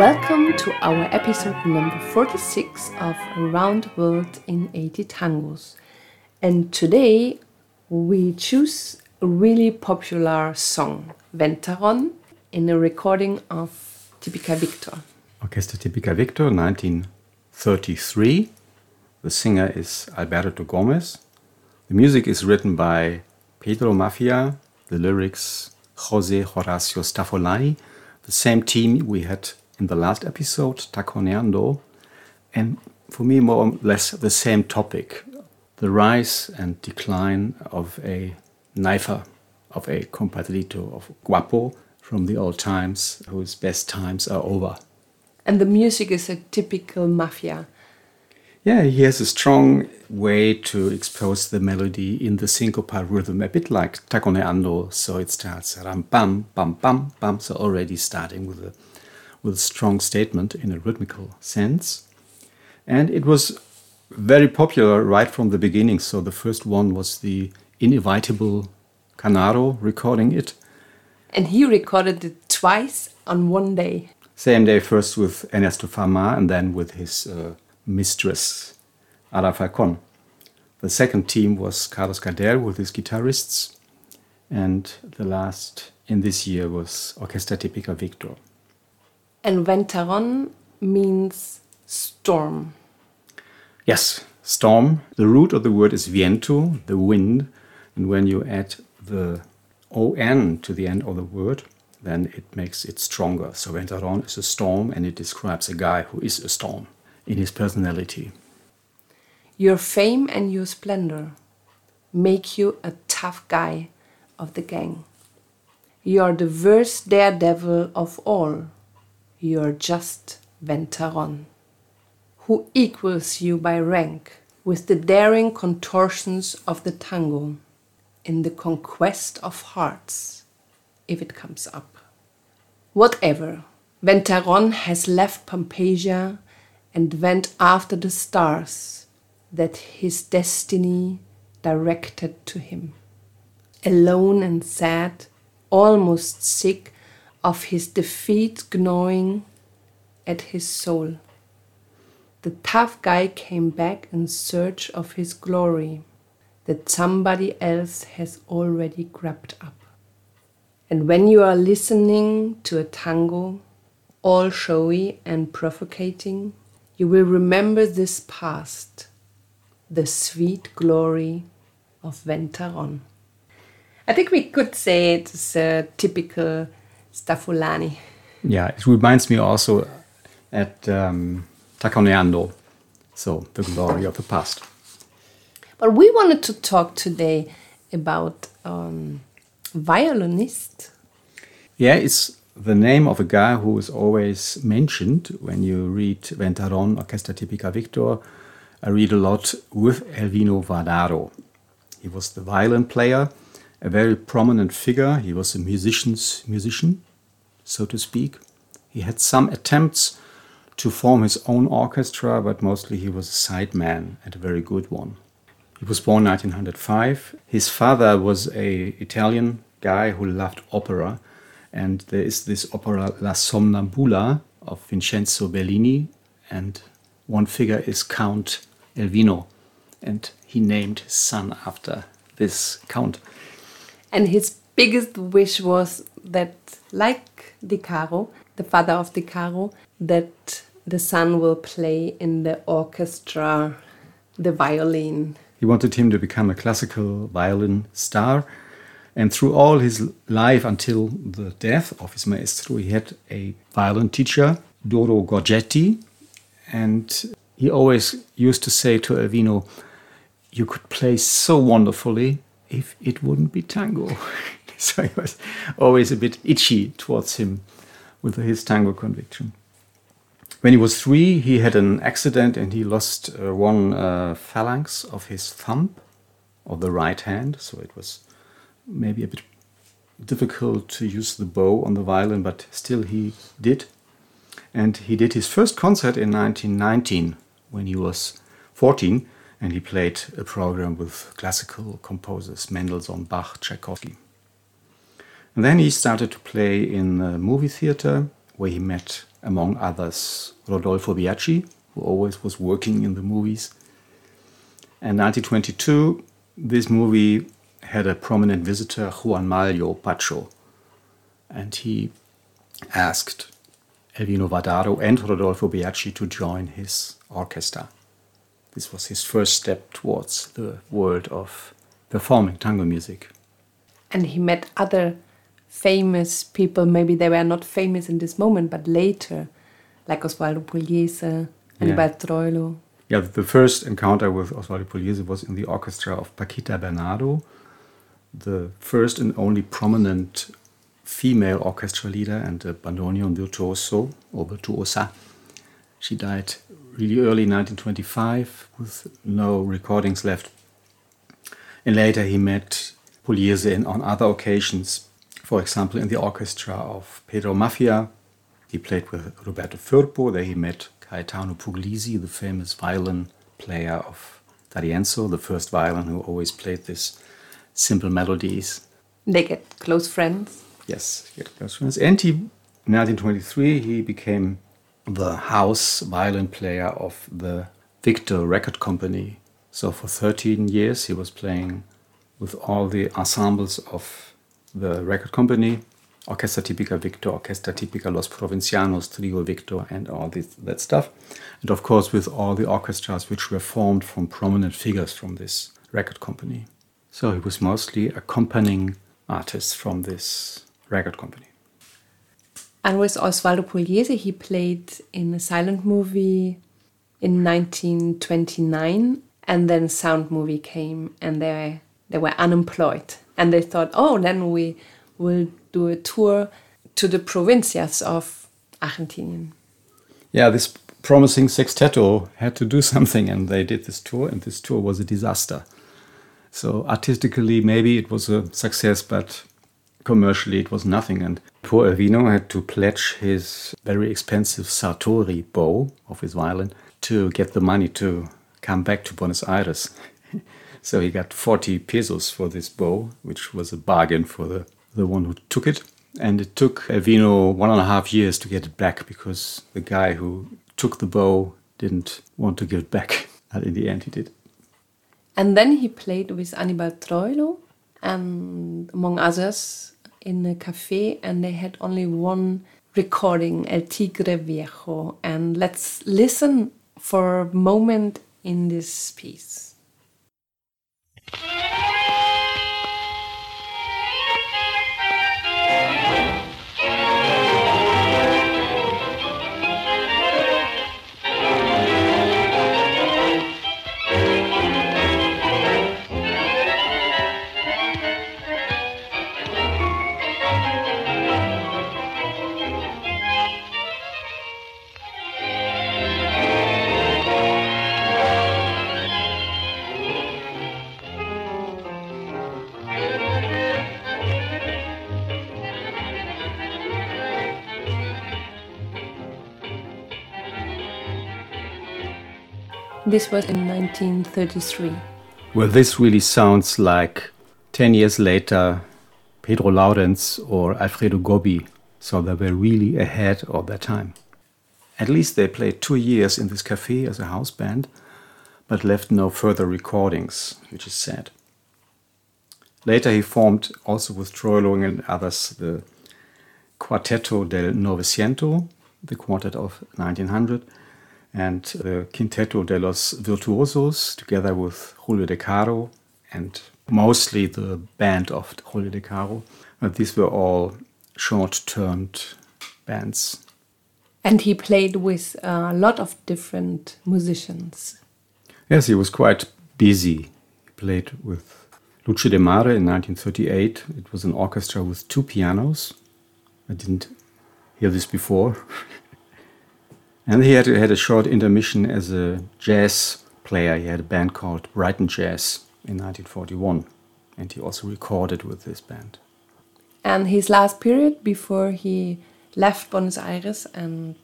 Welcome to our episode number 46 of Around the World in 80 Tangos. And today we choose a really popular song, Ventarrón, in a recording of Tipica Victor. Orchestra Tipica Victor, 1933. The singer is Alberto Gomez. The music is written by Pedro Maffia, the lyrics Jose Horacio Staffolani, the same team we had in the last episode, Taconeando, and for me, more or less the same topic the rise and decline of a knifer, of a compadrito, of guapo from the old times, whose best times are over. And the music is a typical Maffia. Yeah, he has a strong way to expose the melody in the syncopal rhythm, a bit like Taconeando. So it starts ram bam bam bam bam. So already starting with a with a strong statement in a rhythmical sense. And it was very popular right from the beginning. So the first one was the inevitable Canaro recording it. And he recorded it twice on one day. Same day, first with Ernesto Fama and then with his uh, mistress, Ada Falcon. The second team was Carlos Gardel with his guitarists. And the last in this year was Orchestra Tipica Victor. And Ventarrón means storm. Yes, storm. The root of the word is viento, the wind. And when you add the on to the end of the word, then it makes it stronger. So Ventarrón is a storm and it describes a guy who is a storm in his personality. Your fame and your splendor make you a tough guy of the gang. You are the worst daredevil of all. You are just Ventarrón, who equals you by rank with the daring contortions of the tango in the conquest of hearts, if it comes up. Whatever, Ventarrón has left Pompeya and went after the stars that his destiny directed to him. Alone and sad, almost sick of his defeat gnawing at his soul. The tough guy came back in search of his glory that somebody else has already grabbed up. And when you are listening to a tango, all showy and provocating, you will remember this past, the sweet glory of Ventarrón. I think we could say it's a typical Staffolani. Yeah, it reminds me also at um, Taconeando, so the glory of the past. But we wanted to talk today about um, violinist. Yeah, it's the name of a guy who is always mentioned when you read Ventarrón, Orchestra Tipica Victor. I read a lot with Elvino Vardaro. He was the violin player, a very prominent figure. He was a musician's musician, so to speak. He had some attempts to form his own orchestra, but mostly he was a sideman and a very good one. He was born 1905. His father was a Italian guy who loved opera and there is this opera La Sonnambula of Vincenzo Bellini, and one figure is Count Elvino, and he named his son after this count. And his biggest wish was that, like De Caro, the father of De Caro, that the son will play in the orchestra the violin. He wanted him to become a classical violin star and through all his life until the death of his maestro, he had a violin teacher, Doro Gorgetti. And he always used to say to Elvino, You could play so wonderfully if it wouldn't be tango. so he was always a bit itchy towards him with his tango conviction. When he was three, he had an accident and he lost uh, one uh, phalanx of his thumb of the right hand. So it was maybe a bit difficult to use the bow on the violin, but still he did. And he did his first concert in 1919 when he was 14 and he played a program with classical composers Mendelssohn, Bach, Tchaikovsky. And then he started to play in a movie theater where he met among others, Rodolfo Biagi, who always was working in the movies. And 1922, this movie had a prominent visitor, Juan Maglio Pacho, and he asked Elvino Vardaro and Rodolfo Biagi to join his orchestra. This was his first step towards the world of performing tango music. And he met other famous people, maybe they were not famous in this moment, but later, like Osvaldo Pugliese, Anibal yeah. Troilo. Yeah, the first encounter with Osvaldo Pugliese was in the orchestra of Paquita Bernardo, the first and only prominent female orchestra leader and a bandoneon virtuoso or virtuosa. She died early 1925 with no recordings left. And later he met Pugliese on other occasions, for example, in the orchestra of Pedro Maffia. He played with Roberto Firpo. There he met Gaetano Puglisi, the famous violin player of D'Arienzo, the first violin who always played these simple melodies. They get close friends. Yes, get close friends. And he, in 1923, he became the house violin player of the Victor Record Company. So for 13 years, he was playing with all the ensembles of the record company Orchestra Típica Victor, Orchestra Típica Los Provincianos, Trio Victor, and all this, that stuff. And of course, with all the orchestras which were formed from prominent figures from this record company. So he was mostly accompanying artists from this record company. And with Osvaldo Pugliese, he played in a silent movie in 1929, and then sound movie came, and they they were unemployed, and they thought, oh, then we will do a tour to the provincias of Argentinian. Yeah, this promising sexteto had to do something, and they did this tour, and this tour was a disaster. So artistically, maybe it was a success, but commercially it was nothing. And poor Elvino had to pledge his very expensive Sartory bow of his violin to get the money to come back to Buenos Aires. so he got 40 pesos for this bow, which was a bargain for the, the one who took it. And it took Elvino one and a half years to get it back because the guy who took the bow didn't want to give it back. And in the end, he did. And then he played with Anibal Troilo and among others in a cafe, and they had only one recording, El Tigre Viejo. And let's listen for a moment in this piece. This was in 1933. Well, this really sounds like 10 years later, Pedro Laurenz or Alfredo Gobbi. So they were really ahead of their time. At least they played two years in this cafe as a house band, but left no further recordings, which is sad. Later, he formed, also with Troilo and others, the Quartetto del Novecento, the quartet of 1900, and the Quinteto de los Virtuosos, together with Julio De Caro and mostly the band of Julio De Caro. But these were all short termed bands. And he played with a lot of different musicians. Yes, he was quite busy. He played with Lucio Demare in 1938. It was an orchestra with two pianos. I didn't hear this before. And he had, had a short intermission as a jazz player. He had a band called Brighton Jazz in 1941, and he also recorded with this band. And his last period before he left Buenos Aires and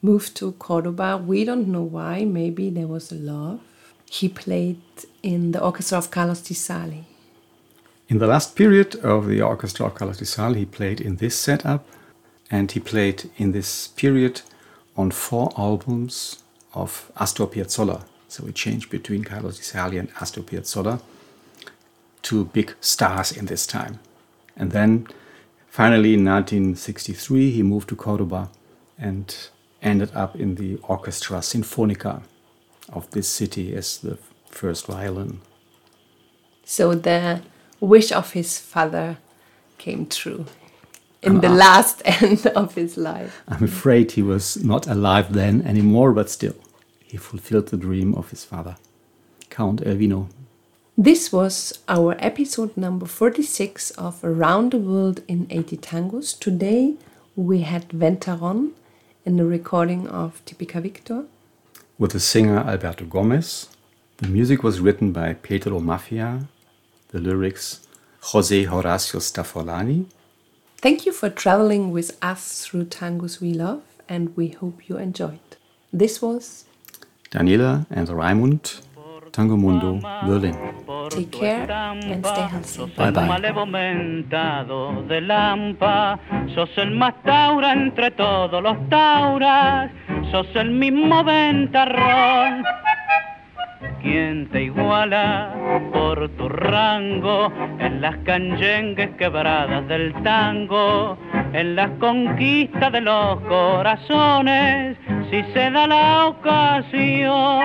moved to Cordoba, we don't know why, maybe there was a love. He played in the orchestra of Carlos Di Sarli. In the last period of the orchestra of Carlos Di Sarli, he played in this setup, and he played in this period on four albums of Astor Piazzolla. So we changed between Carlos Di and Astor Piazzolla, two big stars in this time. And then finally in 1963 he moved to Cordoba and ended up in the Orchestra Sinfonica of this city as the first violin. So the wish of his father came true in I'm the ah. last end of his life. I'm afraid he was not alive then anymore, but still, he fulfilled the dream of his father, Count Elvino. This was our episode number 46 of Around the World in 80 Tangos. Today we had Ventarrón in the recording of Tipica Victor. With the singer Alberto Gomez, the music was written by Pedro Maffia, the lyrics Jose Horacio Staffolani. Thank you for traveling with us through tangos we love and we hope you enjoyed. This was Daniela and Raimund, Tango Mundo, Berlin. Take care and stay healthy. Bye bye. de Lampa, sos el más taura entre todos los tauras, sos el mismo ventarrón. quien te iguala por tu rango en las canyengues quebradas del tango, en las conquistas de los corazones, si se da la ocasión.